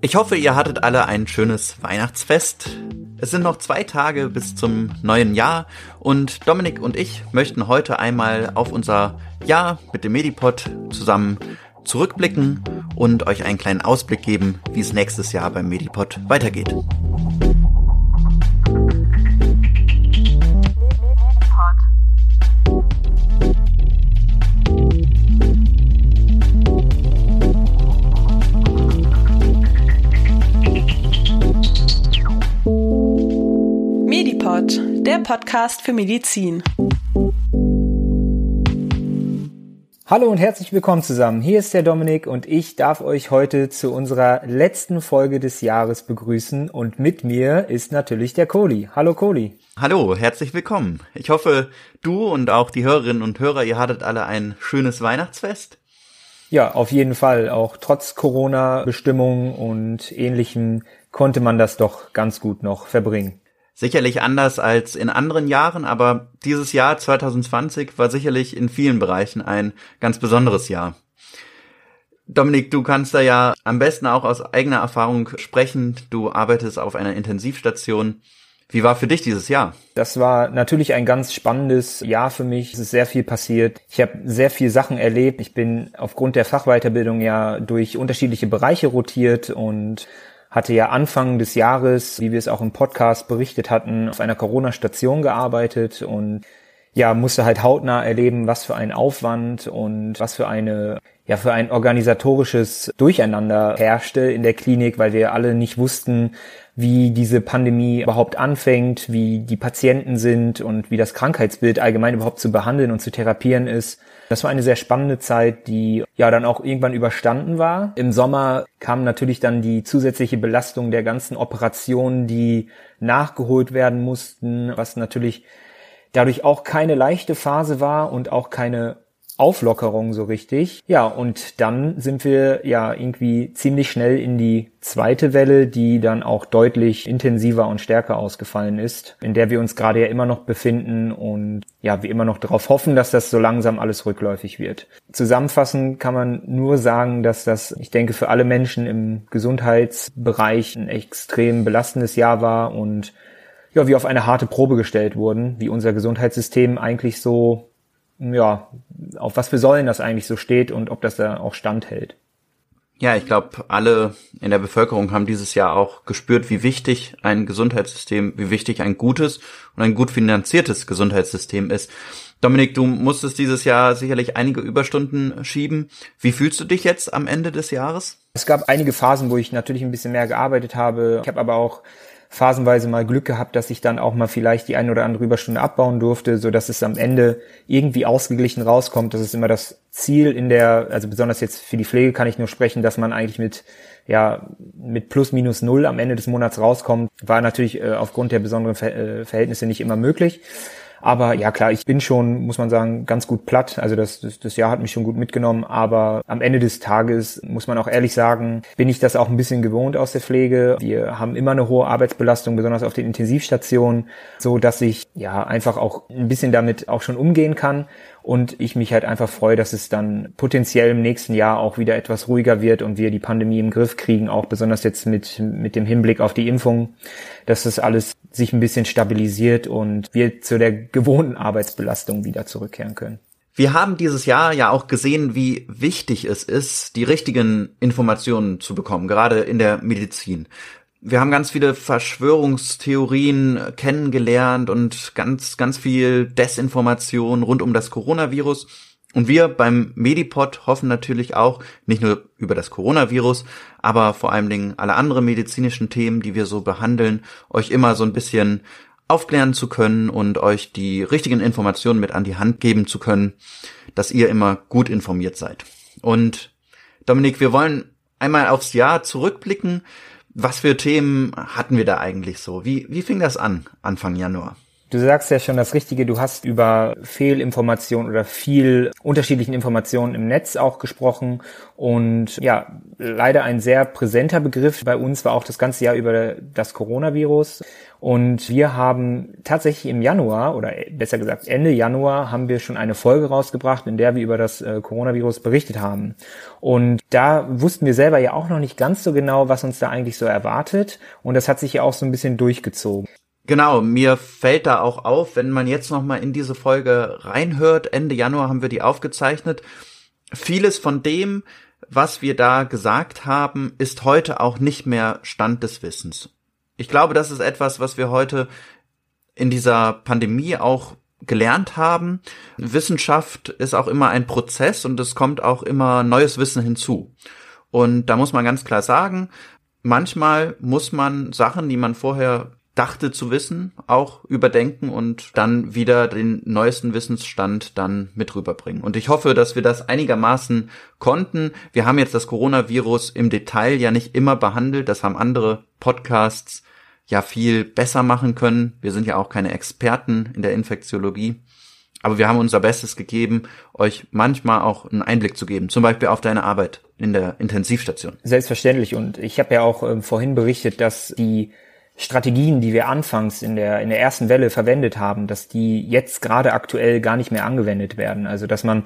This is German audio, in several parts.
Ich hoffe, ihr hattet alle ein schönes Weihnachtsfest. Es sind noch zwei Tage bis zum neuen Jahr und Dominik und ich möchten heute einmal auf unser Jahr mit dem Medipod zusammen zurückblicken und euch einen kleinen Ausblick geben, wie es nächstes Jahr beim Medipod weitergeht. Der Podcast für Medizin. Hallo und herzlich willkommen zusammen. Hier ist der Dominik und ich darf euch heute zu unserer letzten Folge des Jahres begrüßen und mit mir ist natürlich der Kohli. Hallo Kohli. Hallo, herzlich willkommen. Ich hoffe, du und auch die Hörerinnen und Hörer, ihr hattet alle ein schönes Weihnachtsfest. Ja, auf jeden Fall. Auch trotz Corona-Bestimmungen und ähnlichem konnte man das doch ganz gut noch verbringen. Sicherlich anders als in anderen Jahren, aber dieses Jahr 2020 war sicherlich in vielen Bereichen ein ganz besonderes Jahr. Dominik, du kannst da ja am besten auch aus eigener Erfahrung sprechen. Du arbeitest auf einer Intensivstation. Wie war für dich dieses Jahr? Das war natürlich ein ganz spannendes Jahr für mich. Es ist sehr viel passiert. Ich habe sehr viel Sachen erlebt. Ich bin aufgrund der Fachweiterbildung ja durch unterschiedliche Bereiche rotiert und hatte ja Anfang des Jahres, wie wir es auch im Podcast berichtet hatten, auf einer Corona-Station gearbeitet und ja, musste halt hautnah erleben, was für ein Aufwand und was für eine, ja, für ein organisatorisches Durcheinander herrschte in der Klinik, weil wir alle nicht wussten, wie diese Pandemie überhaupt anfängt, wie die Patienten sind und wie das Krankheitsbild allgemein überhaupt zu behandeln und zu therapieren ist. Das war eine sehr spannende Zeit, die ja dann auch irgendwann überstanden war. Im Sommer kam natürlich dann die zusätzliche Belastung der ganzen Operationen, die nachgeholt werden mussten, was natürlich dadurch auch keine leichte Phase war und auch keine Auflockerung so richtig. Ja, und dann sind wir ja irgendwie ziemlich schnell in die zweite Welle, die dann auch deutlich intensiver und stärker ausgefallen ist, in der wir uns gerade ja immer noch befinden und ja, wir immer noch darauf hoffen, dass das so langsam alles rückläufig wird. Zusammenfassend kann man nur sagen, dass das, ich denke, für alle Menschen im Gesundheitsbereich ein extrem belastendes Jahr war und ja, wir auf eine harte Probe gestellt wurden, wie unser Gesundheitssystem eigentlich so ja, auf was für Säulen das eigentlich so steht und ob das da auch standhält. Ja, ich glaube, alle in der Bevölkerung haben dieses Jahr auch gespürt, wie wichtig ein Gesundheitssystem, wie wichtig ein gutes und ein gut finanziertes Gesundheitssystem ist. Dominik, du musstest dieses Jahr sicherlich einige Überstunden schieben. Wie fühlst du dich jetzt am Ende des Jahres? Es gab einige Phasen, wo ich natürlich ein bisschen mehr gearbeitet habe. Ich habe aber auch phasenweise mal Glück gehabt, dass ich dann auch mal vielleicht die ein oder andere Überstunde abbauen durfte, so dass es am Ende irgendwie ausgeglichen rauskommt. Das ist immer das Ziel in der, also besonders jetzt für die Pflege kann ich nur sprechen, dass man eigentlich mit ja mit plus minus null am Ende des Monats rauskommt, war natürlich äh, aufgrund der besonderen Ver äh, Verhältnisse nicht immer möglich. Aber ja klar, ich bin schon, muss man sagen, ganz gut platt. Also das, das, das Jahr hat mich schon gut mitgenommen. Aber am Ende des Tages muss man auch ehrlich sagen, bin ich das auch ein bisschen gewohnt aus der Pflege. Wir haben immer eine hohe Arbeitsbelastung, besonders auf den Intensivstationen, so dass ich ja einfach auch ein bisschen damit auch schon umgehen kann und ich mich halt einfach freue, dass es dann potenziell im nächsten Jahr auch wieder etwas ruhiger wird und wir die Pandemie im Griff kriegen, auch besonders jetzt mit, mit dem Hinblick auf die Impfung, dass das alles sich ein bisschen stabilisiert und wir zu der gewohnten Arbeitsbelastung wieder zurückkehren können. Wir haben dieses Jahr ja auch gesehen, wie wichtig es ist, die richtigen Informationen zu bekommen, gerade in der Medizin wir haben ganz viele Verschwörungstheorien kennengelernt und ganz, ganz viel Desinformation rund um das Coronavirus. Und wir beim Medipod hoffen natürlich auch, nicht nur über das Coronavirus, aber vor allen Dingen alle anderen medizinischen Themen, die wir so behandeln, euch immer so ein bisschen aufklären zu können und euch die richtigen Informationen mit an die Hand geben zu können, dass ihr immer gut informiert seid. Und Dominik, wir wollen einmal aufs Jahr zurückblicken. Was für Themen hatten wir da eigentlich so? Wie, wie fing das an, Anfang Januar? Du sagst ja schon das Richtige, du hast über Fehlinformationen oder viel unterschiedlichen Informationen im Netz auch gesprochen und ja, leider ein sehr präsenter Begriff bei uns war auch das ganze Jahr über das Coronavirus und wir haben tatsächlich im Januar oder besser gesagt Ende Januar haben wir schon eine Folge rausgebracht, in der wir über das äh, Coronavirus berichtet haben. Und da wussten wir selber ja auch noch nicht ganz so genau, was uns da eigentlich so erwartet und das hat sich ja auch so ein bisschen durchgezogen. Genau, mir fällt da auch auf, wenn man jetzt noch mal in diese Folge reinhört, Ende Januar haben wir die aufgezeichnet. Vieles von dem, was wir da gesagt haben, ist heute auch nicht mehr Stand des Wissens. Ich glaube, das ist etwas, was wir heute in dieser Pandemie auch gelernt haben. Wissenschaft ist auch immer ein Prozess und es kommt auch immer neues Wissen hinzu. Und da muss man ganz klar sagen, manchmal muss man Sachen, die man vorher dachte zu wissen, auch überdenken und dann wieder den neuesten Wissensstand dann mit rüberbringen. Und ich hoffe, dass wir das einigermaßen konnten. Wir haben jetzt das Coronavirus im Detail ja nicht immer behandelt. Das haben andere Podcasts ja viel besser machen können. Wir sind ja auch keine Experten in der Infektiologie. Aber wir haben unser Bestes gegeben, euch manchmal auch einen Einblick zu geben, zum Beispiel auf deine Arbeit in der Intensivstation. Selbstverständlich. Und ich habe ja auch äh, vorhin berichtet, dass die Strategien, die wir anfangs in der, in der ersten Welle verwendet haben, dass die jetzt gerade aktuell gar nicht mehr angewendet werden. Also dass man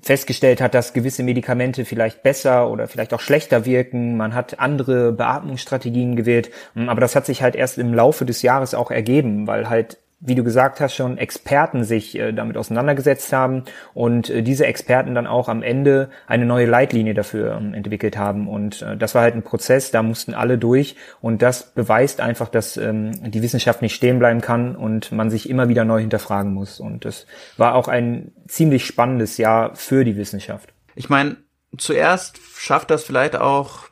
festgestellt hat, dass gewisse Medikamente vielleicht besser oder vielleicht auch schlechter wirken. Man hat andere Beatmungsstrategien gewählt. Aber das hat sich halt erst im Laufe des Jahres auch ergeben, weil halt wie du gesagt hast, schon Experten sich äh, damit auseinandergesetzt haben und äh, diese Experten dann auch am Ende eine neue Leitlinie dafür ähm, entwickelt haben. Und äh, das war halt ein Prozess, da mussten alle durch und das beweist einfach, dass ähm, die Wissenschaft nicht stehen bleiben kann und man sich immer wieder neu hinterfragen muss. Und das war auch ein ziemlich spannendes Jahr für die Wissenschaft. Ich meine, zuerst schafft das vielleicht auch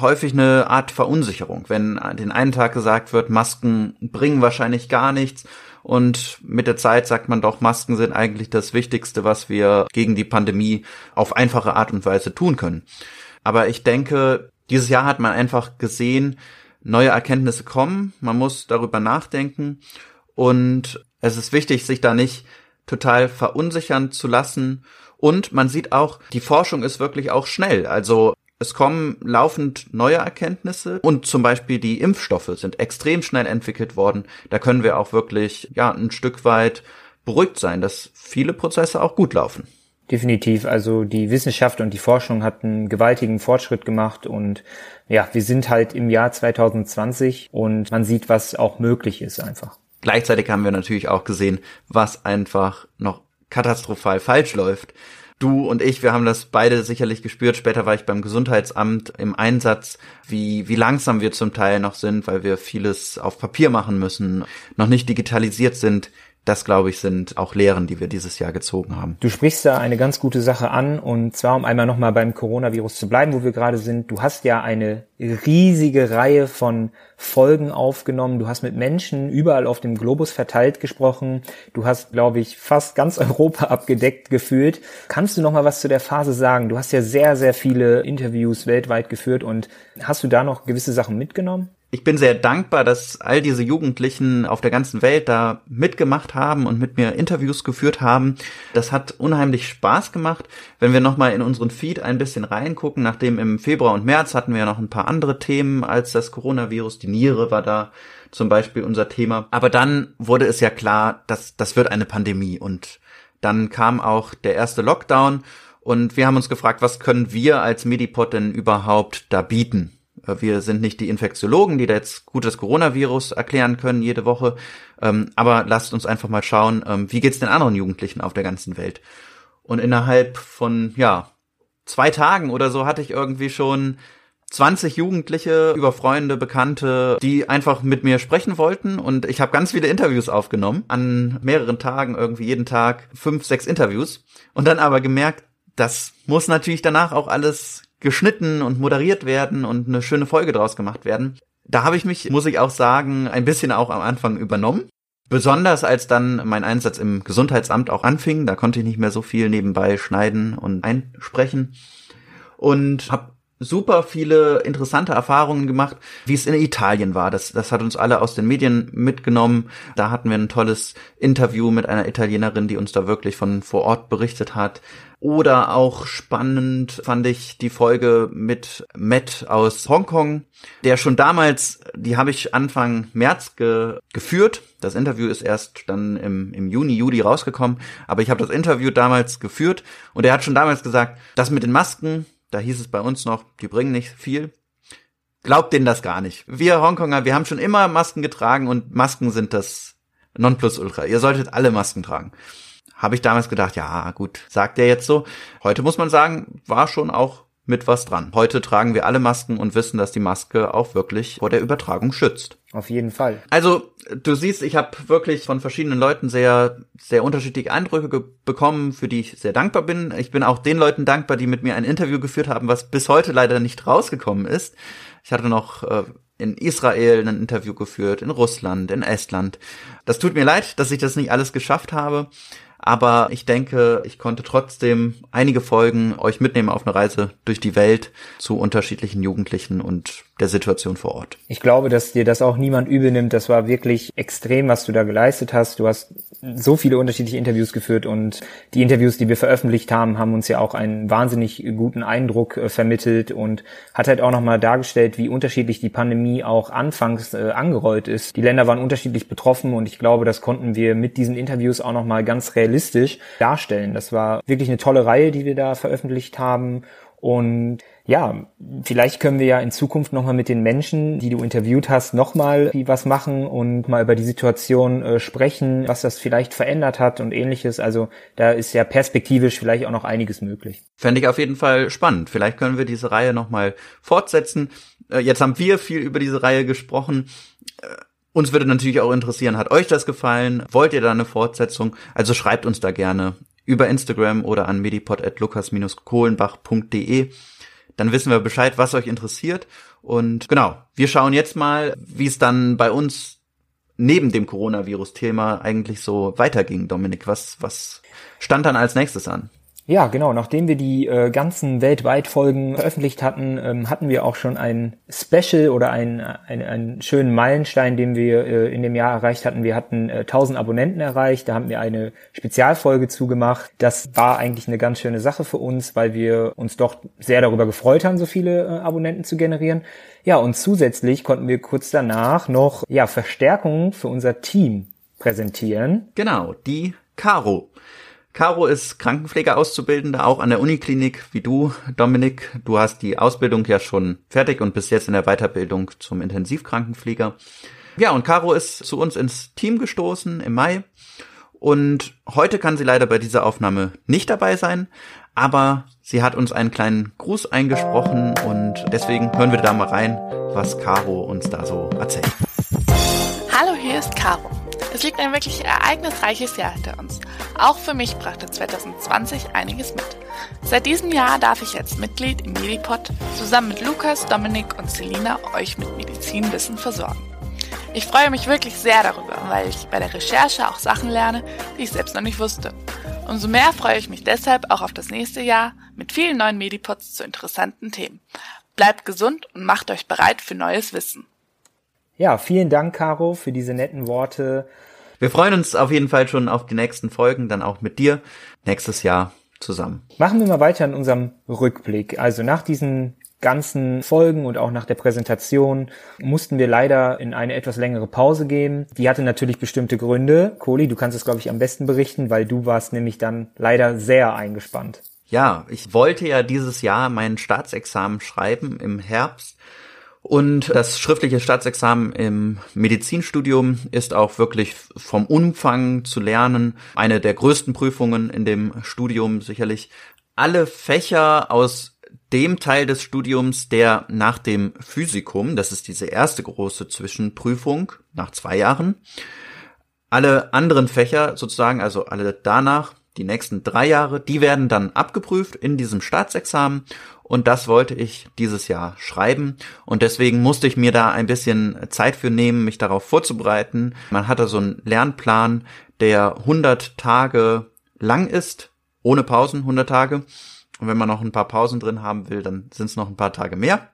häufig eine Art Verunsicherung, wenn den einen Tag gesagt wird, Masken bringen wahrscheinlich gar nichts und mit der Zeit sagt man doch, Masken sind eigentlich das Wichtigste, was wir gegen die Pandemie auf einfache Art und Weise tun können. Aber ich denke, dieses Jahr hat man einfach gesehen, neue Erkenntnisse kommen, man muss darüber nachdenken und es ist wichtig, sich da nicht total verunsichern zu lassen. Und man sieht auch, die Forschung ist wirklich auch schnell. Also es kommen laufend neue Erkenntnisse und zum Beispiel die Impfstoffe sind extrem schnell entwickelt worden. Da können wir auch wirklich, ja, ein Stück weit beruhigt sein, dass viele Prozesse auch gut laufen. Definitiv. Also die Wissenschaft und die Forschung hat einen gewaltigen Fortschritt gemacht und ja, wir sind halt im Jahr 2020 und man sieht, was auch möglich ist einfach. Gleichzeitig haben wir natürlich auch gesehen, was einfach noch katastrophal falsch läuft. Du und ich, wir haben das beide sicherlich gespürt. Später war ich beim Gesundheitsamt im Einsatz, wie, wie langsam wir zum Teil noch sind, weil wir vieles auf Papier machen müssen, noch nicht digitalisiert sind das, glaube ich, sind auch Lehren, die wir dieses Jahr gezogen haben. Du sprichst da eine ganz gute Sache an und zwar, um einmal nochmal beim Coronavirus zu bleiben, wo wir gerade sind. Du hast ja eine riesige Reihe von Folgen aufgenommen. Du hast mit Menschen überall auf dem Globus verteilt gesprochen. Du hast, glaube ich, fast ganz Europa abgedeckt gefühlt. Kannst du nochmal was zu der Phase sagen? Du hast ja sehr, sehr viele Interviews weltweit geführt und hast du da noch gewisse Sachen mitgenommen? Ich bin sehr dankbar, dass all diese Jugendlichen auf der ganzen Welt da mitgemacht haben und mit mir Interviews geführt haben. Das hat unheimlich Spaß gemacht. Wenn wir nochmal in unseren Feed ein bisschen reingucken, nachdem im Februar und März hatten wir ja noch ein paar andere Themen als das Coronavirus. Die Niere war da zum Beispiel unser Thema. Aber dann wurde es ja klar, dass das wird eine Pandemie und dann kam auch der erste Lockdown und wir haben uns gefragt, was können wir als Medipod denn überhaupt da bieten? Äh, wir sind nicht die Infektiologen, die da jetzt gut das Coronavirus erklären können jede Woche. Ähm, aber lasst uns einfach mal schauen, ähm, wie geht's den anderen Jugendlichen auf der ganzen Welt? Und innerhalb von, ja, zwei Tagen oder so hatte ich irgendwie schon 20 Jugendliche über Freunde, Bekannte, die einfach mit mir sprechen wollten und ich habe ganz viele Interviews aufgenommen, an mehreren Tagen irgendwie jeden Tag fünf, sechs Interviews und dann aber gemerkt, das muss natürlich danach auch alles geschnitten und moderiert werden und eine schöne Folge draus gemacht werden. Da habe ich mich, muss ich auch sagen, ein bisschen auch am Anfang übernommen. Besonders als dann mein Einsatz im Gesundheitsamt auch anfing, da konnte ich nicht mehr so viel nebenbei schneiden und einsprechen und habe super viele interessante Erfahrungen gemacht, wie es in Italien war. Das, das hat uns alle aus den Medien mitgenommen. Da hatten wir ein tolles Interview mit einer Italienerin, die uns da wirklich von vor Ort berichtet hat. Oder auch spannend fand ich die Folge mit Matt aus Hongkong, der schon damals, die habe ich Anfang März ge geführt. Das Interview ist erst dann im, im Juni, Juli rausgekommen. Aber ich habe das Interview damals geführt und er hat schon damals gesagt, das mit den Masken, da hieß es bei uns noch, die bringen nicht viel. Glaubt denen das gar nicht. Wir Hongkonger, wir haben schon immer Masken getragen und Masken sind das Nonplusultra. Ihr solltet alle Masken tragen. Habe ich damals gedacht, ja gut, sagt er jetzt so. Heute muss man sagen, war schon auch mit was dran. Heute tragen wir alle Masken und wissen, dass die Maske auch wirklich vor der Übertragung schützt. Auf jeden Fall. Also, du siehst, ich habe wirklich von verschiedenen Leuten sehr, sehr unterschiedliche Eindrücke bekommen, für die ich sehr dankbar bin. Ich bin auch den Leuten dankbar, die mit mir ein Interview geführt haben, was bis heute leider nicht rausgekommen ist. Ich hatte noch äh, in Israel ein Interview geführt, in Russland, in Estland. Das tut mir leid, dass ich das nicht alles geschafft habe. Aber ich denke, ich konnte trotzdem einige Folgen euch mitnehmen auf eine Reise durch die Welt zu unterschiedlichen Jugendlichen und der Situation vor Ort. Ich glaube, dass dir das auch niemand übel nimmt. Das war wirklich extrem, was du da geleistet hast. Du hast so viele unterschiedliche Interviews geführt und die Interviews, die wir veröffentlicht haben, haben uns ja auch einen wahnsinnig guten Eindruck äh, vermittelt und hat halt auch nochmal dargestellt, wie unterschiedlich die Pandemie auch anfangs äh, angerollt ist. Die Länder waren unterschiedlich betroffen und ich glaube, das konnten wir mit diesen Interviews auch nochmal ganz realistisch darstellen. Das war wirklich eine tolle Reihe, die wir da veröffentlicht haben und ja, vielleicht können wir ja in Zukunft nochmal mit den Menschen, die du interviewt hast, nochmal was machen und mal über die Situation äh, sprechen, was das vielleicht verändert hat und ähnliches. Also da ist ja perspektivisch vielleicht auch noch einiges möglich. Fände ich auf jeden Fall spannend. Vielleicht können wir diese Reihe nochmal fortsetzen. Äh, jetzt haben wir viel über diese Reihe gesprochen. Äh, uns würde natürlich auch interessieren, hat euch das gefallen? Wollt ihr da eine Fortsetzung? Also schreibt uns da gerne über Instagram oder an medipod.lukas-kohlenbach.de. Dann wissen wir Bescheid, was euch interessiert. Und genau, wir schauen jetzt mal, wie es dann bei uns neben dem Coronavirus-Thema eigentlich so weiterging, Dominik. Was, was stand dann als nächstes an? Ja, genau. Nachdem wir die äh, ganzen weltweit Folgen veröffentlicht hatten, ähm, hatten wir auch schon ein Special oder ein, ein, einen schönen Meilenstein, den wir äh, in dem Jahr erreicht hatten. Wir hatten äh, 1000 Abonnenten erreicht. Da haben wir eine Spezialfolge zugemacht. Das war eigentlich eine ganz schöne Sache für uns, weil wir uns doch sehr darüber gefreut haben, so viele äh, Abonnenten zu generieren. Ja, und zusätzlich konnten wir kurz danach noch ja Verstärkungen für unser Team präsentieren. Genau, die Caro. Caro ist Krankenpflegeauszubildende, auch an der Uniklinik wie du, Dominik. Du hast die Ausbildung ja schon fertig und bist jetzt in der Weiterbildung zum Intensivkrankenpfleger. Ja, und Caro ist zu uns ins Team gestoßen im Mai. Und heute kann sie leider bei dieser Aufnahme nicht dabei sein, aber sie hat uns einen kleinen Gruß eingesprochen und deswegen hören wir da mal rein, was Caro uns da so erzählt. Hallo, hier ist Caro. Es liegt ein wirklich ereignisreiches Jahr hinter uns. Auch für mich brachte 2020 einiges mit. Seit diesem Jahr darf ich als Mitglied im Medipod zusammen mit Lukas, Dominik und Selina euch mit Medizinwissen versorgen. Ich freue mich wirklich sehr darüber, weil ich bei der Recherche auch Sachen lerne, die ich selbst noch nicht wusste. Umso mehr freue ich mich deshalb auch auf das nächste Jahr mit vielen neuen Medipods zu interessanten Themen. Bleibt gesund und macht euch bereit für neues Wissen. Ja, vielen Dank, Caro, für diese netten Worte. Wir freuen uns auf jeden Fall schon auf die nächsten Folgen, dann auch mit dir nächstes Jahr zusammen. Machen wir mal weiter in unserem Rückblick. Also nach diesen ganzen Folgen und auch nach der Präsentation mussten wir leider in eine etwas längere Pause gehen. Die hatte natürlich bestimmte Gründe. Kohli, du kannst es, glaube ich, am besten berichten, weil du warst nämlich dann leider sehr eingespannt. Ja, ich wollte ja dieses Jahr mein Staatsexamen schreiben im Herbst und das schriftliche Staatsexamen im Medizinstudium ist auch wirklich vom Umfang zu lernen eine der größten Prüfungen in dem Studium sicherlich. Alle Fächer aus dem Teil des Studiums, der nach dem Physikum, das ist diese erste große Zwischenprüfung nach zwei Jahren, alle anderen Fächer sozusagen, also alle danach, die nächsten drei Jahre, die werden dann abgeprüft in diesem Staatsexamen und das wollte ich dieses Jahr schreiben und deswegen musste ich mir da ein bisschen Zeit für nehmen, mich darauf vorzubereiten. Man hatte so einen Lernplan, der 100 Tage lang ist, ohne Pausen 100 Tage Und wenn man noch ein paar Pausen drin haben will, dann sind es noch ein paar Tage mehr.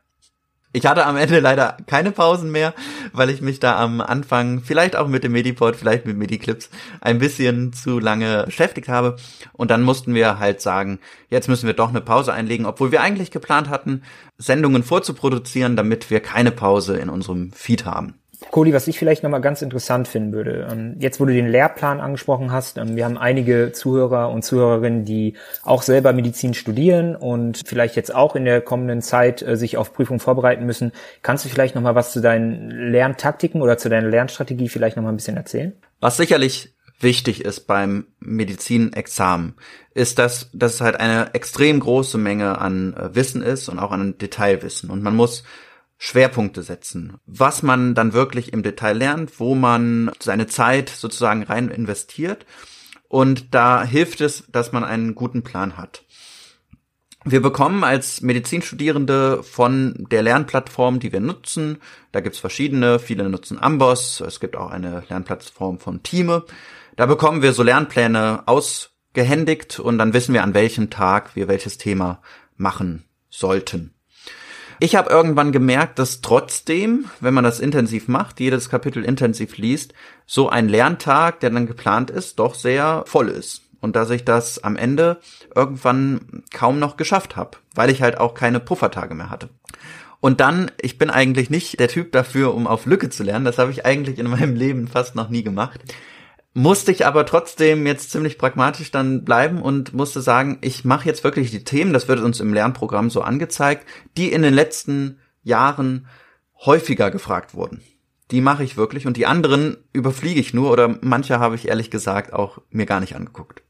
Ich hatte am Ende leider keine Pausen mehr, weil ich mich da am Anfang, vielleicht auch mit dem Mediport, vielleicht mit Mediclips, ein bisschen zu lange beschäftigt habe. Und dann mussten wir halt sagen, jetzt müssen wir doch eine Pause einlegen, obwohl wir eigentlich geplant hatten, Sendungen vorzuproduzieren, damit wir keine Pause in unserem Feed haben. Cody, was ich vielleicht nochmal ganz interessant finden würde, ähm, jetzt wo du den Lehrplan angesprochen hast, ähm, wir haben einige Zuhörer und Zuhörerinnen, die auch selber Medizin studieren und vielleicht jetzt auch in der kommenden Zeit äh, sich auf Prüfungen vorbereiten müssen. Kannst du vielleicht nochmal was zu deinen Lerntaktiken oder zu deiner Lernstrategie vielleicht nochmal ein bisschen erzählen? Was sicherlich wichtig ist beim Medizinexamen, ist, dass, dass es halt eine extrem große Menge an äh, Wissen ist und auch an Detailwissen. Und man muss Schwerpunkte setzen, was man dann wirklich im Detail lernt, wo man seine Zeit sozusagen rein investiert. Und da hilft es, dass man einen guten Plan hat. Wir bekommen als Medizinstudierende von der Lernplattform, die wir nutzen, da gibt's verschiedene, viele nutzen Amboss, es gibt auch eine Lernplattform von Teame, da bekommen wir so Lernpläne ausgehändigt und dann wissen wir, an welchem Tag wir welches Thema machen sollten. Ich habe irgendwann gemerkt, dass trotzdem, wenn man das intensiv macht, jedes Kapitel intensiv liest, so ein Lerntag, der dann geplant ist, doch sehr voll ist. Und dass ich das am Ende irgendwann kaum noch geschafft habe, weil ich halt auch keine Puffertage mehr hatte. Und dann, ich bin eigentlich nicht der Typ dafür, um auf Lücke zu lernen. Das habe ich eigentlich in meinem Leben fast noch nie gemacht musste ich aber trotzdem jetzt ziemlich pragmatisch dann bleiben und musste sagen, ich mache jetzt wirklich die Themen, das wird uns im Lernprogramm so angezeigt, die in den letzten Jahren häufiger gefragt wurden. Die mache ich wirklich und die anderen überfliege ich nur oder manche habe ich ehrlich gesagt auch mir gar nicht angeguckt.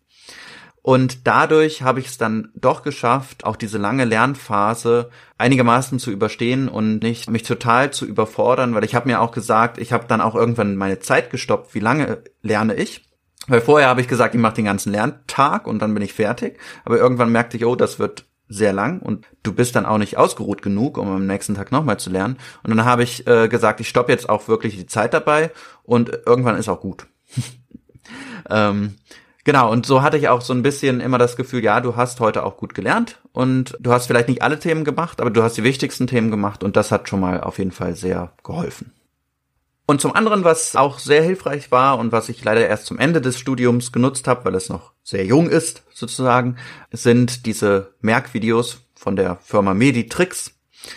Und dadurch habe ich es dann doch geschafft, auch diese lange Lernphase einigermaßen zu überstehen und nicht mich total zu überfordern, weil ich habe mir auch gesagt, ich habe dann auch irgendwann meine Zeit gestoppt, wie lange lerne ich. Weil vorher habe ich gesagt, ich mache den ganzen Lerntag und dann bin ich fertig. Aber irgendwann merkte ich, oh, das wird sehr lang und du bist dann auch nicht ausgeruht genug, um am nächsten Tag nochmal zu lernen. Und dann habe ich äh, gesagt, ich stoppe jetzt auch wirklich die Zeit dabei und irgendwann ist auch gut. ähm, Genau, und so hatte ich auch so ein bisschen immer das Gefühl, ja, du hast heute auch gut gelernt und du hast vielleicht nicht alle Themen gemacht, aber du hast die wichtigsten Themen gemacht und das hat schon mal auf jeden Fall sehr geholfen. Und zum anderen, was auch sehr hilfreich war und was ich leider erst zum Ende des Studiums genutzt habe, weil es noch sehr jung ist, sozusagen, sind diese Merkvideos von der Firma Meditrix.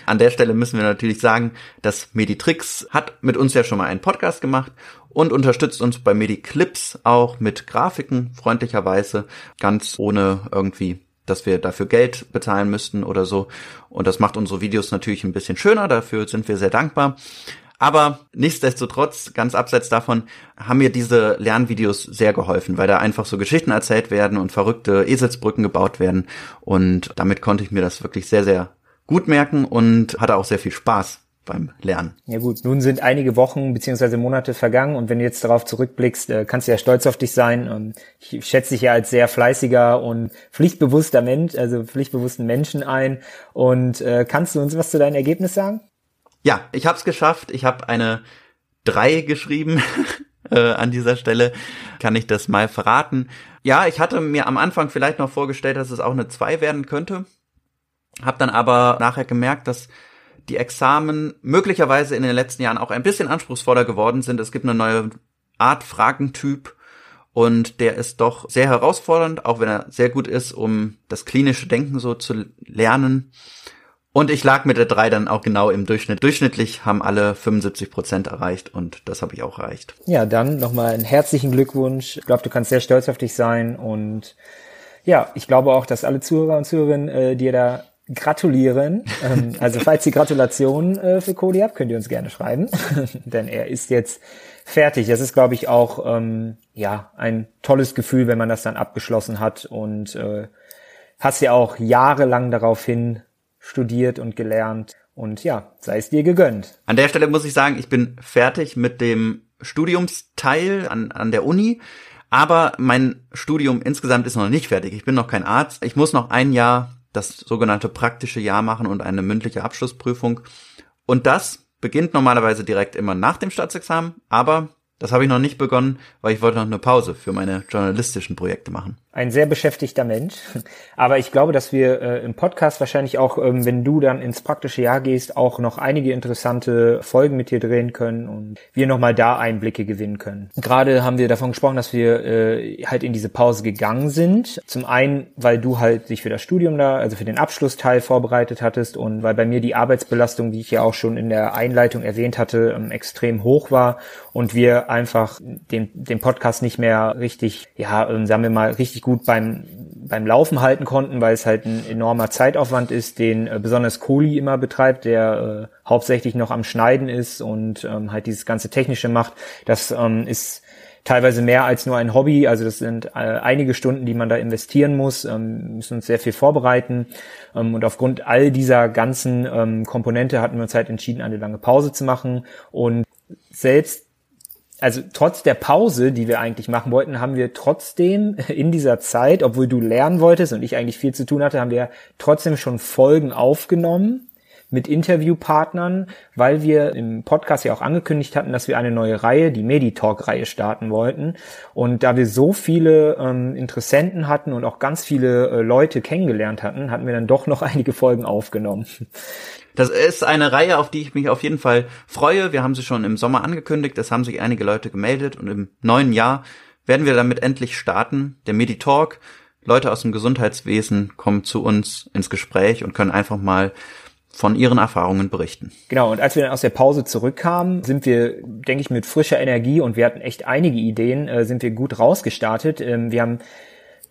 An der Stelle müssen wir natürlich sagen, dass Meditrix hat mit uns ja schon mal einen Podcast gemacht und unterstützt uns bei Mediclips auch mit Grafiken freundlicherweise, ganz ohne irgendwie dass wir dafür Geld bezahlen müssten oder so. Und das macht unsere Videos natürlich ein bisschen schöner, dafür sind wir sehr dankbar. Aber nichtsdestotrotz, ganz abseits davon, haben mir diese Lernvideos sehr geholfen, weil da einfach so Geschichten erzählt werden und verrückte Eselsbrücken gebaut werden. Und damit konnte ich mir das wirklich sehr, sehr gut merken und hatte auch sehr viel Spaß beim Lernen. Ja gut, nun sind einige Wochen beziehungsweise Monate vergangen und wenn du jetzt darauf zurückblickst, äh, kannst du ja stolz auf dich sein. Und ich schätze dich ja als sehr fleißiger und pflichtbewusster Mensch, also pflichtbewussten Menschen ein. Und äh, kannst du uns was zu deinem Ergebnis sagen? Ja, ich habe es geschafft. Ich habe eine drei geschrieben. äh, an dieser Stelle kann ich das mal verraten. Ja, ich hatte mir am Anfang vielleicht noch vorgestellt, dass es auch eine zwei werden könnte. Hab dann aber nachher gemerkt, dass die Examen möglicherweise in den letzten Jahren auch ein bisschen anspruchsvoller geworden sind. Es gibt eine neue Art Fragentyp und der ist doch sehr herausfordernd, auch wenn er sehr gut ist, um das klinische Denken so zu lernen. Und ich lag mit der 3 dann auch genau im Durchschnitt. Durchschnittlich haben alle 75 Prozent erreicht und das habe ich auch erreicht. Ja, dann nochmal einen herzlichen Glückwunsch. Ich glaube, du kannst sehr stolz auf dich sein und ja, ich glaube auch, dass alle Zuhörer und Zuhörerinnen äh, dir da gratulieren. Ähm, also falls ihr Gratulationen äh, für Cody habt, könnt ihr uns gerne schreiben, denn er ist jetzt fertig. Das ist, glaube ich, auch ähm, ja ein tolles Gefühl, wenn man das dann abgeschlossen hat und äh, hast ja auch jahrelang daraufhin studiert und gelernt und ja, sei es dir gegönnt. An der Stelle muss ich sagen, ich bin fertig mit dem Studiumsteil an, an der Uni. Aber mein Studium insgesamt ist noch nicht fertig. Ich bin noch kein Arzt. Ich muss noch ein Jahr das sogenannte praktische Jahr machen und eine mündliche Abschlussprüfung. Und das beginnt normalerweise direkt immer nach dem Staatsexamen, aber das habe ich noch nicht begonnen, weil ich wollte noch eine Pause für meine journalistischen Projekte machen. Ein sehr beschäftigter Mensch. Aber ich glaube, dass wir äh, im Podcast wahrscheinlich auch, ähm, wenn du dann ins praktische Jahr gehst, auch noch einige interessante Folgen mit dir drehen können und wir nochmal da Einblicke gewinnen können. Gerade haben wir davon gesprochen, dass wir äh, halt in diese Pause gegangen sind. Zum einen, weil du halt dich für das Studium da, also für den Abschlussteil vorbereitet hattest und weil bei mir die Arbeitsbelastung, wie ich ja auch schon in der Einleitung erwähnt hatte, ähm, extrem hoch war und wir einfach den, den Podcast nicht mehr richtig, ja, ähm, sagen wir mal, richtig gut beim, beim Laufen halten konnten, weil es halt ein enormer Zeitaufwand ist, den äh, besonders Kohli immer betreibt, der äh, hauptsächlich noch am Schneiden ist und ähm, halt dieses ganze Technische macht. Das ähm, ist teilweise mehr als nur ein Hobby. Also das sind äh, einige Stunden, die man da investieren muss, ähm, müssen uns sehr viel vorbereiten. Ähm, und aufgrund all dieser ganzen ähm, Komponente hatten wir uns halt entschieden, eine lange Pause zu machen. Und selbst also trotz der Pause, die wir eigentlich machen wollten, haben wir trotzdem in dieser Zeit, obwohl du lernen wolltest und ich eigentlich viel zu tun hatte, haben wir trotzdem schon Folgen aufgenommen mit Interviewpartnern, weil wir im Podcast ja auch angekündigt hatten, dass wir eine neue Reihe, die Meditalk-Reihe starten wollten. Und da wir so viele ähm, Interessenten hatten und auch ganz viele äh, Leute kennengelernt hatten, hatten wir dann doch noch einige Folgen aufgenommen. Das ist eine Reihe, auf die ich mich auf jeden Fall freue. Wir haben sie schon im Sommer angekündigt, es haben sich einige Leute gemeldet und im neuen Jahr werden wir damit endlich starten. Der Meditalk. Leute aus dem Gesundheitswesen kommen zu uns ins Gespräch und können einfach mal von ihren Erfahrungen berichten. Genau, und als wir dann aus der Pause zurückkamen, sind wir, denke ich, mit frischer Energie und wir hatten echt einige Ideen, äh, sind wir gut rausgestartet. Ähm, wir haben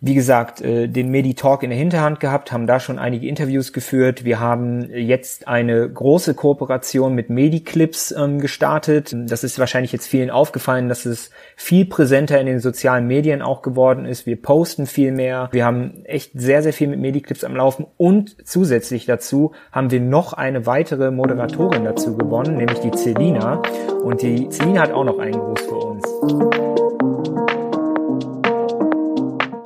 wie gesagt, äh, den Medi-Talk in der Hinterhand gehabt, haben da schon einige Interviews geführt. Wir haben jetzt eine große Kooperation mit Mediclips ähm, gestartet. Das ist wahrscheinlich jetzt vielen aufgefallen, dass es viel präsenter in den sozialen Medien auch geworden ist. Wir posten viel mehr. Wir haben echt sehr, sehr viel mit Mediclips am Laufen und zusätzlich dazu haben wir noch eine weitere Moderatorin dazu gewonnen, nämlich die Celina. Und die Celina hat auch noch einen Gruß für uns.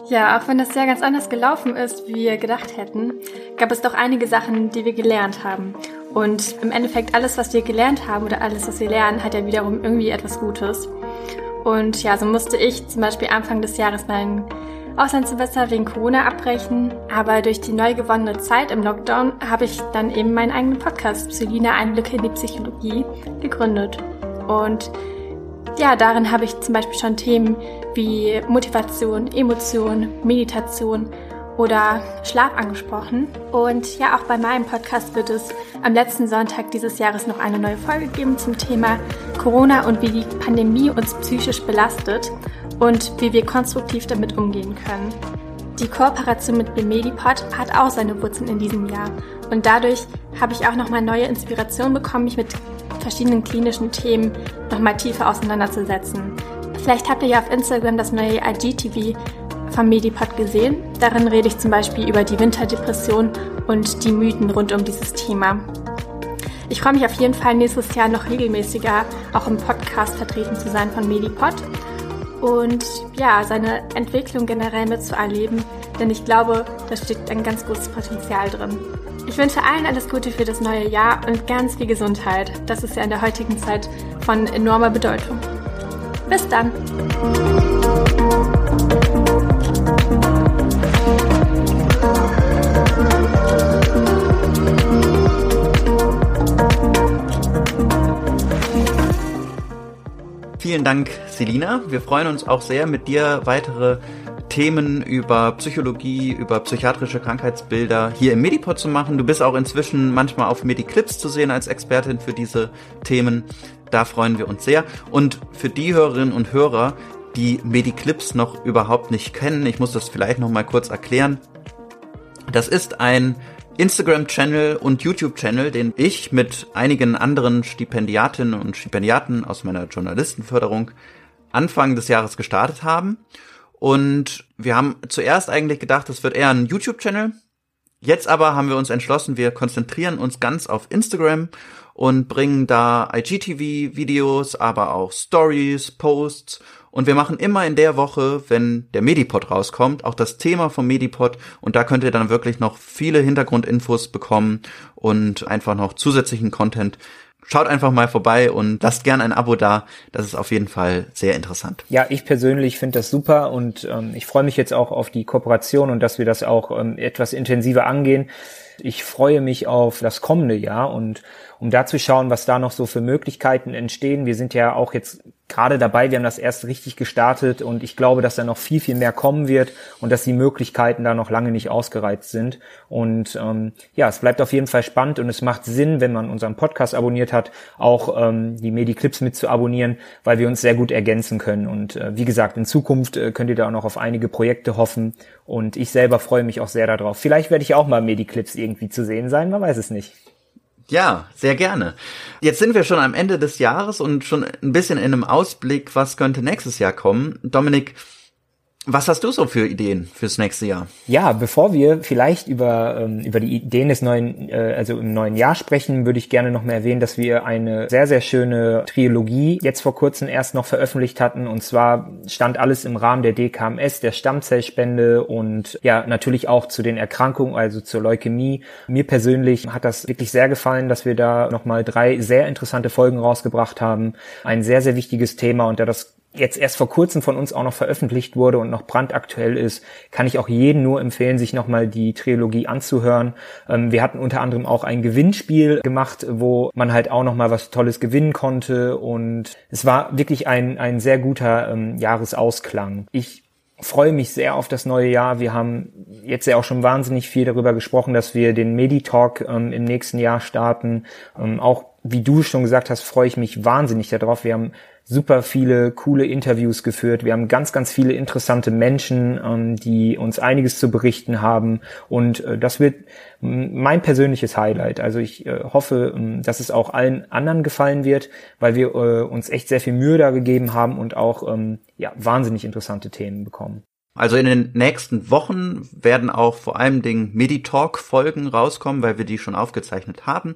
Ja, auch wenn das sehr ganz anders gelaufen ist, wie wir gedacht hätten, gab es doch einige Sachen, die wir gelernt haben. Und im Endeffekt alles, was wir gelernt haben oder alles, was wir lernen, hat ja wiederum irgendwie etwas Gutes. Und ja, so musste ich zum Beispiel Anfang des Jahres mein Auslandssemester wegen Corona abbrechen. Aber durch die neu gewonnene Zeit im Lockdown habe ich dann eben meinen eigenen Podcast Psylina Einblicke in die Psychologie gegründet. Und ja, darin habe ich zum Beispiel schon Themen wie Motivation, Emotion, Meditation oder Schlaf angesprochen. Und ja, auch bei meinem Podcast wird es am letzten Sonntag dieses Jahres noch eine neue Folge geben zum Thema Corona und wie die Pandemie uns psychisch belastet und wie wir konstruktiv damit umgehen können. Die Kooperation mit Bemedipod hat auch seine Wurzeln in diesem Jahr und dadurch habe ich auch nochmal neue Inspiration bekommen, mich mit verschiedenen klinischen Themen nochmal tiefer auseinanderzusetzen. Vielleicht habt ihr ja auf Instagram das neue IGTV vom Medipod gesehen. Darin rede ich zum Beispiel über die Winterdepression und die Mythen rund um dieses Thema. Ich freue mich auf jeden Fall nächstes Jahr noch regelmäßiger auch im Podcast vertreten zu sein von Medipod und ja, seine Entwicklung generell mitzuerleben, denn ich glaube, da steckt ein ganz großes Potenzial drin. Ich wünsche allen alles Gute für das neue Jahr und ganz viel Gesundheit. Das ist ja in der heutigen Zeit von enormer Bedeutung. Bis dann! Vielen Dank, Selina. Wir freuen uns auch sehr, mit dir weitere Themen über Psychologie, über psychiatrische Krankheitsbilder hier im Medipod zu machen. Du bist auch inzwischen manchmal auf Mediclips zu sehen als Expertin für diese Themen. Da freuen wir uns sehr. Und für die Hörerinnen und Hörer, die Mediclips noch überhaupt nicht kennen, ich muss das vielleicht noch mal kurz erklären. Das ist ein Instagram-Channel und YouTube-Channel, den ich mit einigen anderen Stipendiatinnen und Stipendiaten aus meiner Journalistenförderung Anfang des Jahres gestartet haben. Und wir haben zuerst eigentlich gedacht, das wird eher ein YouTube-Channel. Jetzt aber haben wir uns entschlossen, wir konzentrieren uns ganz auf Instagram und bringen da IGTV-Videos, aber auch Stories, Posts. Und wir machen immer in der Woche, wenn der Medipod rauskommt, auch das Thema vom Medipod. Und da könnt ihr dann wirklich noch viele Hintergrundinfos bekommen und einfach noch zusätzlichen Content schaut einfach mal vorbei und lasst gern ein Abo da. Das ist auf jeden Fall sehr interessant. Ja, ich persönlich finde das super und ähm, ich freue mich jetzt auch auf die Kooperation und dass wir das auch ähm, etwas intensiver angehen. Ich freue mich auf das kommende Jahr und um da zu schauen, was da noch so für Möglichkeiten entstehen. Wir sind ja auch jetzt gerade dabei, wir haben das erst richtig gestartet und ich glaube, dass da noch viel, viel mehr kommen wird und dass die Möglichkeiten da noch lange nicht ausgereizt sind. Und ähm, ja, es bleibt auf jeden Fall spannend und es macht Sinn, wenn man unseren Podcast abonniert hat, auch ähm, die Mediclips mit zu abonnieren, weil wir uns sehr gut ergänzen können. Und äh, wie gesagt, in Zukunft äh, könnt ihr da auch noch auf einige Projekte hoffen und ich selber freue mich auch sehr darauf. Vielleicht werde ich auch mal Mediclips irgendwie zu sehen sein, man weiß es nicht. Ja, sehr gerne. Jetzt sind wir schon am Ende des Jahres und schon ein bisschen in einem Ausblick, was könnte nächstes Jahr kommen. Dominik, was hast du so für Ideen fürs nächste Jahr? Ja, bevor wir vielleicht über, ähm, über die Ideen des neuen, äh, also im neuen Jahr sprechen, würde ich gerne noch mal erwähnen, dass wir eine sehr, sehr schöne Trilogie jetzt vor kurzem erst noch veröffentlicht hatten. Und zwar stand alles im Rahmen der DKMS, der Stammzellspende und ja, natürlich auch zu den Erkrankungen, also zur Leukämie. Mir persönlich hat das wirklich sehr gefallen, dass wir da nochmal drei sehr interessante Folgen rausgebracht haben. Ein sehr, sehr wichtiges Thema und da das jetzt erst vor kurzem von uns auch noch veröffentlicht wurde und noch brandaktuell ist, kann ich auch jeden nur empfehlen, sich nochmal die Trilogie anzuhören. Ähm, wir hatten unter anderem auch ein Gewinnspiel gemacht, wo man halt auch nochmal was Tolles gewinnen konnte und es war wirklich ein, ein sehr guter ähm, Jahresausklang. Ich freue mich sehr auf das neue Jahr. Wir haben jetzt ja auch schon wahnsinnig viel darüber gesprochen, dass wir den Meditalk ähm, im nächsten Jahr starten. Ähm, auch wie du schon gesagt hast, freue ich mich wahnsinnig darauf. Wir haben super viele coole Interviews geführt. Wir haben ganz, ganz viele interessante Menschen, ähm, die uns einiges zu berichten haben. Und äh, das wird mein persönliches Highlight. Also ich äh, hoffe, ähm, dass es auch allen anderen gefallen wird, weil wir äh, uns echt sehr viel Mühe da gegeben haben und auch ähm, ja, wahnsinnig interessante Themen bekommen. Also in den nächsten Wochen werden auch vor allem Dingen Medi-Talk-Folgen rauskommen, weil wir die schon aufgezeichnet haben.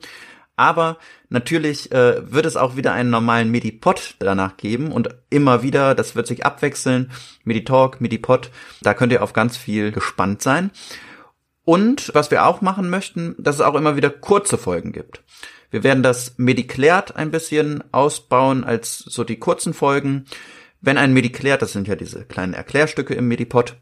Aber natürlich äh, wird es auch wieder einen normalen Medipod danach geben und immer wieder, das wird sich abwechseln, Meditalk, Medipod, da könnt ihr auf ganz viel gespannt sein. Und was wir auch machen möchten, dass es auch immer wieder kurze Folgen gibt. Wir werden das Mediklärt ein bisschen ausbauen als so die kurzen Folgen. Wenn ein Mediklärt, das sind ja diese kleinen Erklärstücke im Medipod,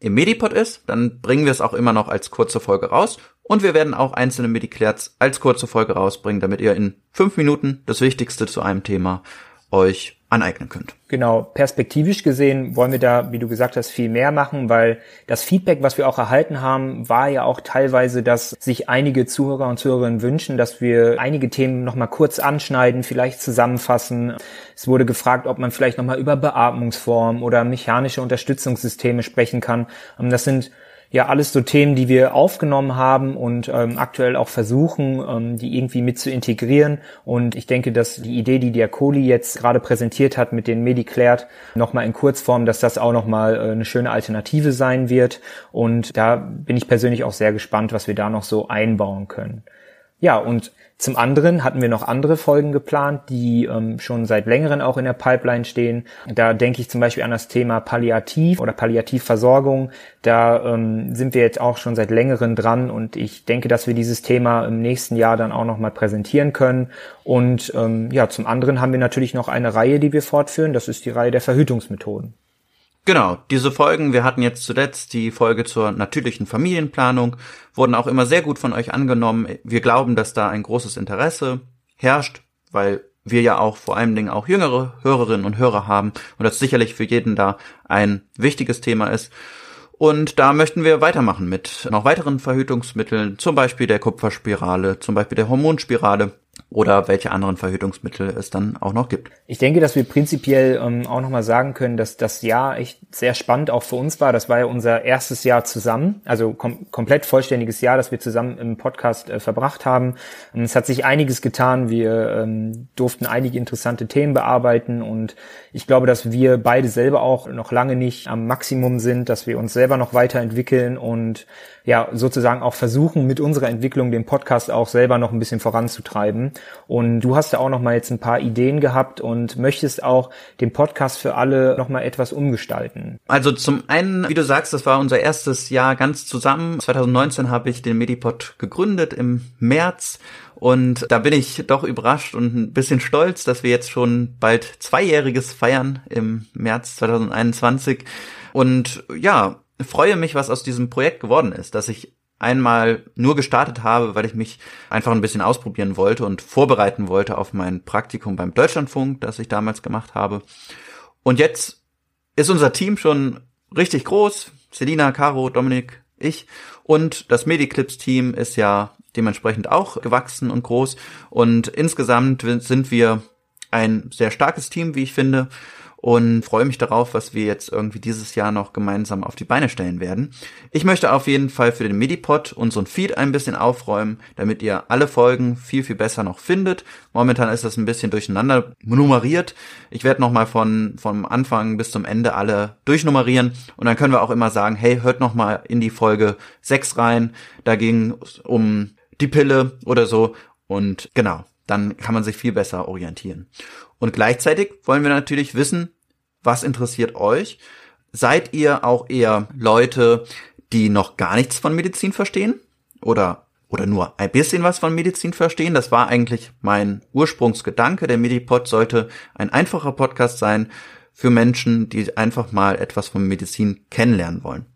im Medipod ist, dann bringen wir es auch immer noch als kurze Folge raus. Und wir werden auch einzelne Mediclares als kurze Folge rausbringen, damit ihr in fünf Minuten das Wichtigste zu einem Thema euch aneignen könnt. Genau, perspektivisch gesehen wollen wir da, wie du gesagt hast, viel mehr machen, weil das Feedback, was wir auch erhalten haben, war ja auch teilweise, dass sich einige Zuhörer und Zuhörerinnen wünschen, dass wir einige Themen nochmal kurz anschneiden, vielleicht zusammenfassen. Es wurde gefragt, ob man vielleicht nochmal über Beatmungsformen oder mechanische Unterstützungssysteme sprechen kann. Das sind ja alles so Themen, die wir aufgenommen haben und ähm, aktuell auch versuchen, ähm, die irgendwie mit zu integrieren. Und ich denke, dass die Idee, die der Kohli jetzt gerade präsentiert hat mit den Mediclared, nochmal in Kurzform, dass das auch nochmal äh, eine schöne Alternative sein wird. Und da bin ich persönlich auch sehr gespannt, was wir da noch so einbauen können. Ja, und zum anderen hatten wir noch andere Folgen geplant, die ähm, schon seit längerem auch in der Pipeline stehen. Da denke ich zum Beispiel an das Thema Palliativ oder Palliativversorgung. Da ähm, sind wir jetzt auch schon seit längerem dran und ich denke, dass wir dieses Thema im nächsten Jahr dann auch nochmal präsentieren können. Und ähm, ja, zum anderen haben wir natürlich noch eine Reihe, die wir fortführen. Das ist die Reihe der Verhütungsmethoden. Genau, diese Folgen, wir hatten jetzt zuletzt die Folge zur natürlichen Familienplanung, wurden auch immer sehr gut von euch angenommen. Wir glauben, dass da ein großes Interesse herrscht, weil wir ja auch vor allen Dingen auch jüngere Hörerinnen und Hörer haben und das sicherlich für jeden da ein wichtiges Thema ist. Und da möchten wir weitermachen mit noch weiteren Verhütungsmitteln, zum Beispiel der Kupferspirale, zum Beispiel der Hormonspirale oder welche anderen Verhütungsmittel es dann auch noch gibt. Ich denke, dass wir prinzipiell ähm, auch nochmal sagen können, dass das Jahr echt sehr spannend auch für uns war. Das war ja unser erstes Jahr zusammen, also kom komplett vollständiges Jahr, das wir zusammen im Podcast äh, verbracht haben. Und es hat sich einiges getan. Wir ähm, durften einige interessante Themen bearbeiten und ich glaube, dass wir beide selber auch noch lange nicht am Maximum sind, dass wir uns selber noch weiterentwickeln und ja sozusagen auch versuchen, mit unserer Entwicklung den Podcast auch selber noch ein bisschen voranzutreiben. Und du hast ja auch noch mal jetzt ein paar Ideen gehabt und möchtest auch den Podcast für alle noch mal etwas umgestalten. Also zum einen, wie du sagst, das war unser erstes Jahr ganz zusammen. 2019 habe ich den Medipod gegründet im März und da bin ich doch überrascht und ein bisschen stolz, dass wir jetzt schon bald zweijähriges feiern im März 2021. Und ja, freue mich, was aus diesem Projekt geworden ist, dass ich einmal nur gestartet habe, weil ich mich einfach ein bisschen ausprobieren wollte und vorbereiten wollte auf mein Praktikum beim Deutschlandfunk, das ich damals gemacht habe. Und jetzt ist unser Team schon richtig groß. Selina, Caro, Dominik, ich. Und das Mediclips-Team ist ja dementsprechend auch gewachsen und groß. Und insgesamt sind wir ein sehr starkes Team, wie ich finde und freue mich darauf, was wir jetzt irgendwie dieses Jahr noch gemeinsam auf die Beine stellen werden. Ich möchte auf jeden Fall für den Medipod unseren Feed ein bisschen aufräumen, damit ihr alle Folgen viel, viel besser noch findet. Momentan ist das ein bisschen durcheinander nummeriert. Ich werde nochmal von, vom Anfang bis zum Ende alle durchnummerieren und dann können wir auch immer sagen, hey, hört nochmal in die Folge 6 rein. Da ging es um die Pille oder so. Und genau, dann kann man sich viel besser orientieren. Und gleichzeitig wollen wir natürlich wissen, was interessiert euch? Seid ihr auch eher Leute, die noch gar nichts von Medizin verstehen? Oder, oder nur ein bisschen was von Medizin verstehen? Das war eigentlich mein Ursprungsgedanke. Der Medipod sollte ein einfacher Podcast sein für Menschen, die einfach mal etwas von Medizin kennenlernen wollen.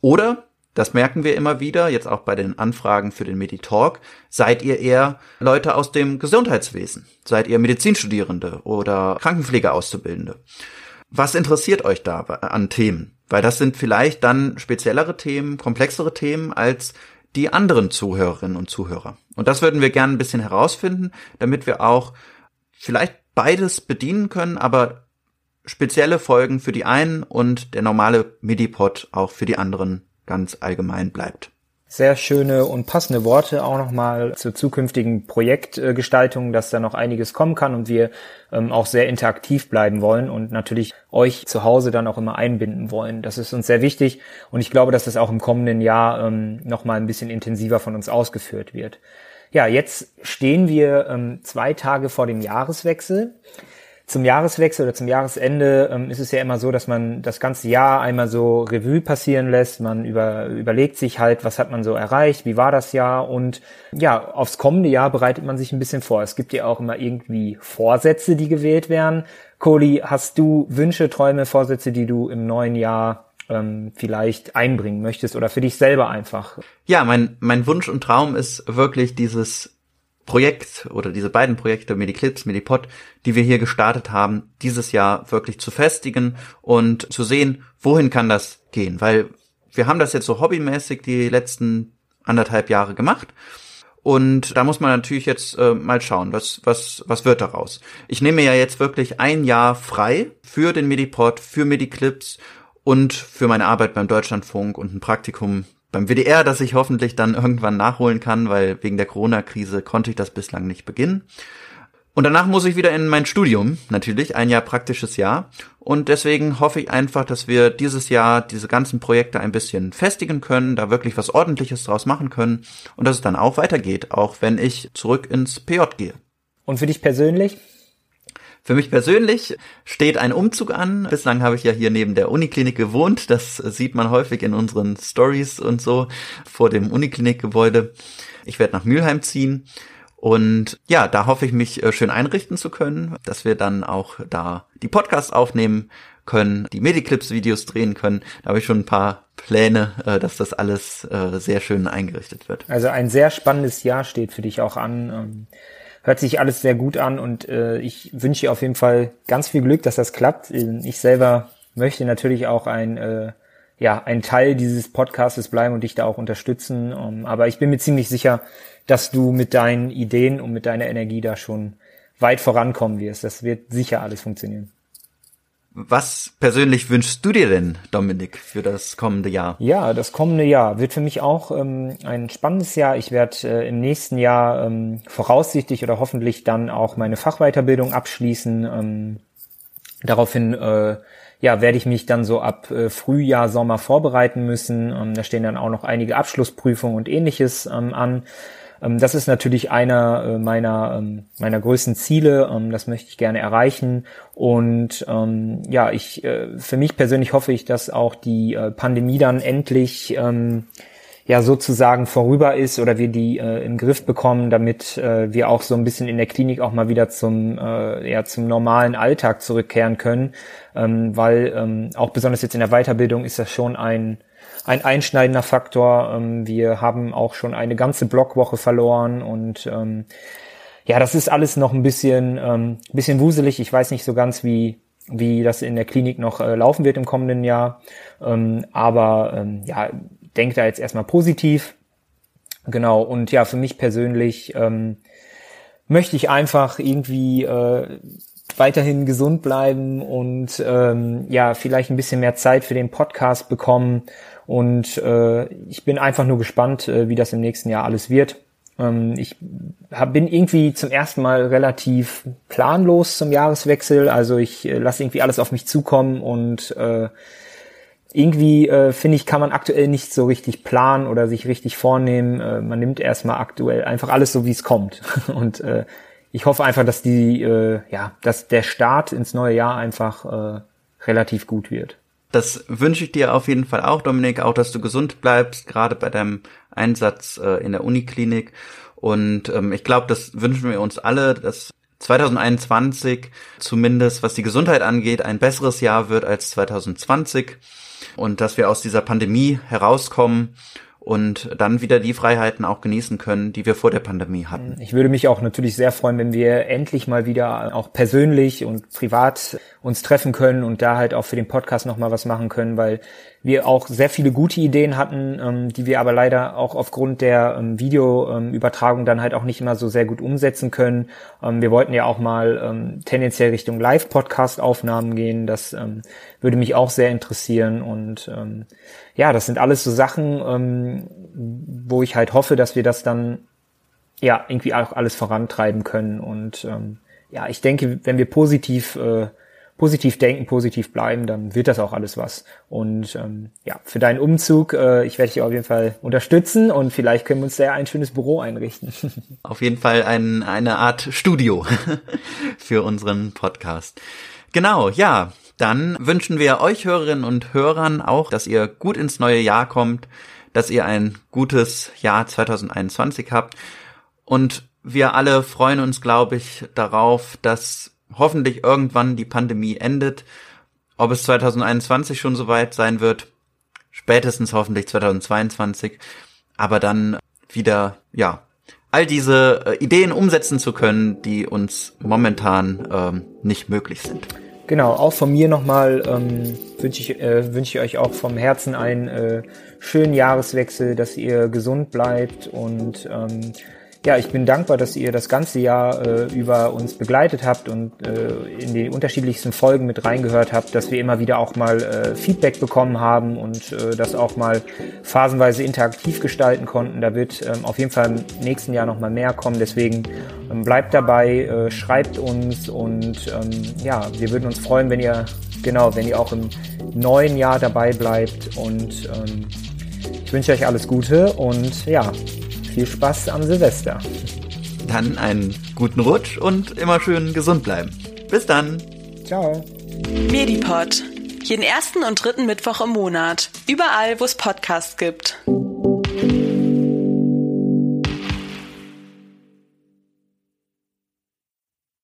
Oder das merken wir immer wieder, jetzt auch bei den Anfragen für den Meditalk. Seid ihr eher Leute aus dem Gesundheitswesen? Seid ihr Medizinstudierende oder Krankenpflegeauszubildende? Was interessiert euch da an Themen? Weil das sind vielleicht dann speziellere Themen, komplexere Themen als die anderen Zuhörerinnen und Zuhörer. Und das würden wir gerne ein bisschen herausfinden, damit wir auch vielleicht beides bedienen können, aber spezielle Folgen für die einen und der normale MIDI-Pod auch für die anderen ganz allgemein bleibt. Sehr schöne und passende Worte auch nochmal zur zukünftigen Projektgestaltung, dass da noch einiges kommen kann und wir ähm, auch sehr interaktiv bleiben wollen und natürlich euch zu Hause dann auch immer einbinden wollen. Das ist uns sehr wichtig und ich glaube, dass das auch im kommenden Jahr ähm, nochmal ein bisschen intensiver von uns ausgeführt wird. Ja, jetzt stehen wir ähm, zwei Tage vor dem Jahreswechsel zum Jahreswechsel oder zum Jahresende ähm, ist es ja immer so, dass man das ganze Jahr einmal so Revue passieren lässt. Man über, überlegt sich halt, was hat man so erreicht, wie war das Jahr und ja, aufs kommende Jahr bereitet man sich ein bisschen vor. Es gibt ja auch immer irgendwie Vorsätze, die gewählt werden. Kohli, hast du Wünsche, Träume, Vorsätze, die du im neuen Jahr ähm, vielleicht einbringen möchtest oder für dich selber einfach? Ja, mein, mein Wunsch und Traum ist wirklich dieses Projekt oder diese beiden Projekte, Mediclips, Medipod, die wir hier gestartet haben, dieses Jahr wirklich zu festigen und zu sehen, wohin kann das gehen. Weil wir haben das jetzt so hobbymäßig die letzten anderthalb Jahre gemacht. Und da muss man natürlich jetzt äh, mal schauen, was, was, was wird daraus. Ich nehme ja jetzt wirklich ein Jahr frei für den Medipod, für Mediclips und für meine Arbeit beim Deutschlandfunk und ein Praktikum beim WDR, das ich hoffentlich dann irgendwann nachholen kann, weil wegen der Corona-Krise konnte ich das bislang nicht beginnen. Und danach muss ich wieder in mein Studium, natürlich, ein Jahr praktisches Jahr. Und deswegen hoffe ich einfach, dass wir dieses Jahr diese ganzen Projekte ein bisschen festigen können, da wirklich was Ordentliches draus machen können und dass es dann auch weitergeht, auch wenn ich zurück ins PJ gehe. Und für dich persönlich? Für mich persönlich steht ein Umzug an. Bislang habe ich ja hier neben der Uniklinik gewohnt. Das sieht man häufig in unseren Stories und so vor dem Uniklinikgebäude. Ich werde nach Mülheim ziehen. Und ja, da hoffe ich mich äh, schön einrichten zu können, dass wir dann auch da die Podcasts aufnehmen können, die Mediclips-Videos drehen können. Da habe ich schon ein paar Pläne, äh, dass das alles äh, sehr schön eingerichtet wird. Also ein sehr spannendes Jahr steht für dich auch an. Ähm, hört sich alles sehr gut an und äh, ich wünsche auf jeden Fall ganz viel Glück, dass das klappt. Ich selber möchte natürlich auch ein äh, ja ein Teil dieses Podcastes bleiben und dich da auch unterstützen. Um, aber ich bin mir ziemlich sicher, dass du mit deinen Ideen und mit deiner Energie da schon weit vorankommen wirst. Das wird sicher alles funktionieren. Was persönlich wünschst du dir denn, Dominik, für das kommende Jahr? Ja, das kommende Jahr wird für mich auch ähm, ein spannendes Jahr. Ich werde äh, im nächsten Jahr ähm, voraussichtlich oder hoffentlich dann auch meine Fachweiterbildung abschließen. Ähm, daraufhin äh, ja, werde ich mich dann so ab äh, Frühjahr, Sommer vorbereiten müssen. Ähm, da stehen dann auch noch einige Abschlussprüfungen und ähnliches ähm, an. Ähm, das ist natürlich einer äh, meiner, ähm, meiner größten Ziele. Ähm, das möchte ich gerne erreichen. Und ja, ich äh, für mich persönlich hoffe ich, dass auch die äh, Pandemie dann endlich ja sozusagen vorüber ist oder wir die äh, im Griff bekommen, damit äh, wir auch so ein bisschen in der Klinik auch mal wieder zum äh, ja zum normalen Alltag zurückkehren können, ähm, weil ähm, auch besonders jetzt in der Weiterbildung ist das schon ein ein einschneidender Faktor. Ähm, wir haben auch schon eine ganze Blockwoche verloren und ähm, ja, das ist alles noch ein bisschen ähm, bisschen wuselig. Ich weiß nicht so ganz, wie wie das in der Klinik noch äh, laufen wird im kommenden Jahr. Ähm, aber ähm, ja, denke da jetzt erstmal positiv. Genau, und ja, für mich persönlich ähm, möchte ich einfach irgendwie äh, weiterhin gesund bleiben und ähm, ja, vielleicht ein bisschen mehr Zeit für den Podcast bekommen. Und äh, ich bin einfach nur gespannt, äh, wie das im nächsten Jahr alles wird. Ähm, ich hab, bin irgendwie zum ersten Mal relativ planlos zum Jahreswechsel. Also ich äh, lasse irgendwie alles auf mich zukommen und äh, irgendwie äh, finde ich, kann man aktuell nicht so richtig planen oder sich richtig vornehmen. Äh, man nimmt erstmal aktuell einfach alles so, wie es kommt. Und äh, ich hoffe einfach, dass die, äh, ja, dass der Start ins neue Jahr einfach äh, relativ gut wird. Das wünsche ich dir auf jeden Fall auch, Dominik, auch, dass du gesund bleibst, gerade bei deinem Einsatz äh, in der Uniklinik. Und ähm, ich glaube, das wünschen wir uns alle, dass 2021 zumindest, was die Gesundheit angeht, ein besseres Jahr wird als 2020 und dass wir aus dieser Pandemie herauskommen und dann wieder die Freiheiten auch genießen können, die wir vor der Pandemie hatten. Ich würde mich auch natürlich sehr freuen, wenn wir endlich mal wieder auch persönlich und privat uns treffen können und da halt auch für den Podcast nochmal was machen können, weil wir auch sehr viele gute Ideen hatten, ähm, die wir aber leider auch aufgrund der ähm, Videoübertragung dann halt auch nicht immer so sehr gut umsetzen können. Ähm, wir wollten ja auch mal ähm, tendenziell Richtung Live-Podcast-Aufnahmen gehen. Das ähm, würde mich auch sehr interessieren. Und ähm, ja, das sind alles so Sachen, ähm, wo ich halt hoffe, dass wir das dann ja irgendwie auch alles vorantreiben können. Und ähm, ja, ich denke, wenn wir positiv äh, positiv denken, positiv bleiben, dann wird das auch alles was. Und ähm, ja, für deinen Umzug, äh, ich werde dich auf jeden Fall unterstützen und vielleicht können wir uns da ein schönes Büro einrichten. Auf jeden Fall ein, eine Art Studio für unseren Podcast. Genau, ja. Dann wünschen wir euch Hörerinnen und Hörern auch, dass ihr gut ins neue Jahr kommt, dass ihr ein gutes Jahr 2021 habt. Und wir alle freuen uns, glaube ich, darauf, dass hoffentlich irgendwann die Pandemie endet. Ob es 2021 schon soweit sein wird, spätestens hoffentlich 2022, aber dann wieder, ja, all diese äh, Ideen umsetzen zu können, die uns momentan ähm, nicht möglich sind. Genau, auch von mir nochmal ähm, wünsche ich, äh, wünsch ich euch auch vom Herzen einen äh, schönen Jahreswechsel, dass ihr gesund bleibt und ähm, ja, ich bin dankbar, dass ihr das ganze Jahr äh, über uns begleitet habt und äh, in die unterschiedlichsten Folgen mit reingehört habt, dass wir immer wieder auch mal äh, Feedback bekommen haben und äh, das auch mal phasenweise interaktiv gestalten konnten. Da wird ähm, auf jeden Fall im nächsten Jahr noch mal mehr kommen. Deswegen ähm, bleibt dabei, äh, schreibt uns und ähm, ja, wir würden uns freuen, wenn ihr genau, wenn ihr auch im neuen Jahr dabei bleibt und ähm, ich wünsche euch alles Gute und ja, viel Spaß am Silvester. Dann einen guten Rutsch und immer schön gesund bleiben. Bis dann. Ciao. Medipod. Jeden ersten und dritten Mittwoch im Monat. Überall, wo es Podcasts gibt.